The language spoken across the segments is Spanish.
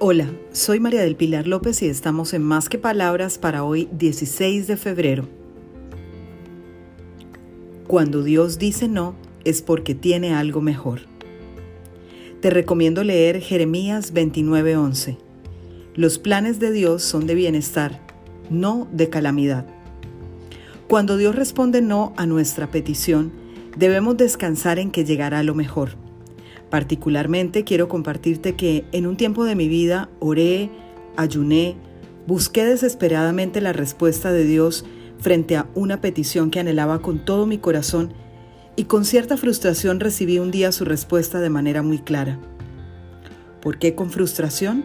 Hola, soy María del Pilar López y estamos en Más que Palabras para hoy 16 de febrero. Cuando Dios dice no es porque tiene algo mejor. Te recomiendo leer Jeremías 29:11. Los planes de Dios son de bienestar, no de calamidad. Cuando Dios responde no a nuestra petición, debemos descansar en que llegará lo mejor. Particularmente quiero compartirte que en un tiempo de mi vida oré, ayuné, busqué desesperadamente la respuesta de Dios frente a una petición que anhelaba con todo mi corazón y con cierta frustración recibí un día su respuesta de manera muy clara. ¿Por qué con frustración?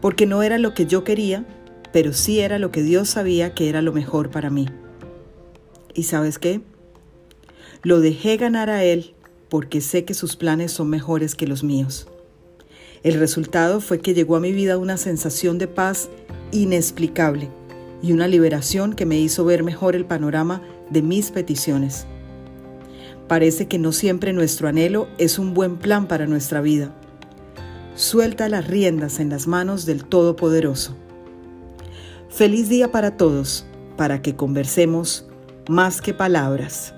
Porque no era lo que yo quería, pero sí era lo que Dios sabía que era lo mejor para mí. ¿Y sabes qué? Lo dejé ganar a Él porque sé que sus planes son mejores que los míos. El resultado fue que llegó a mi vida una sensación de paz inexplicable y una liberación que me hizo ver mejor el panorama de mis peticiones. Parece que no siempre nuestro anhelo es un buen plan para nuestra vida. Suelta las riendas en las manos del Todopoderoso. Feliz día para todos, para que conversemos más que palabras.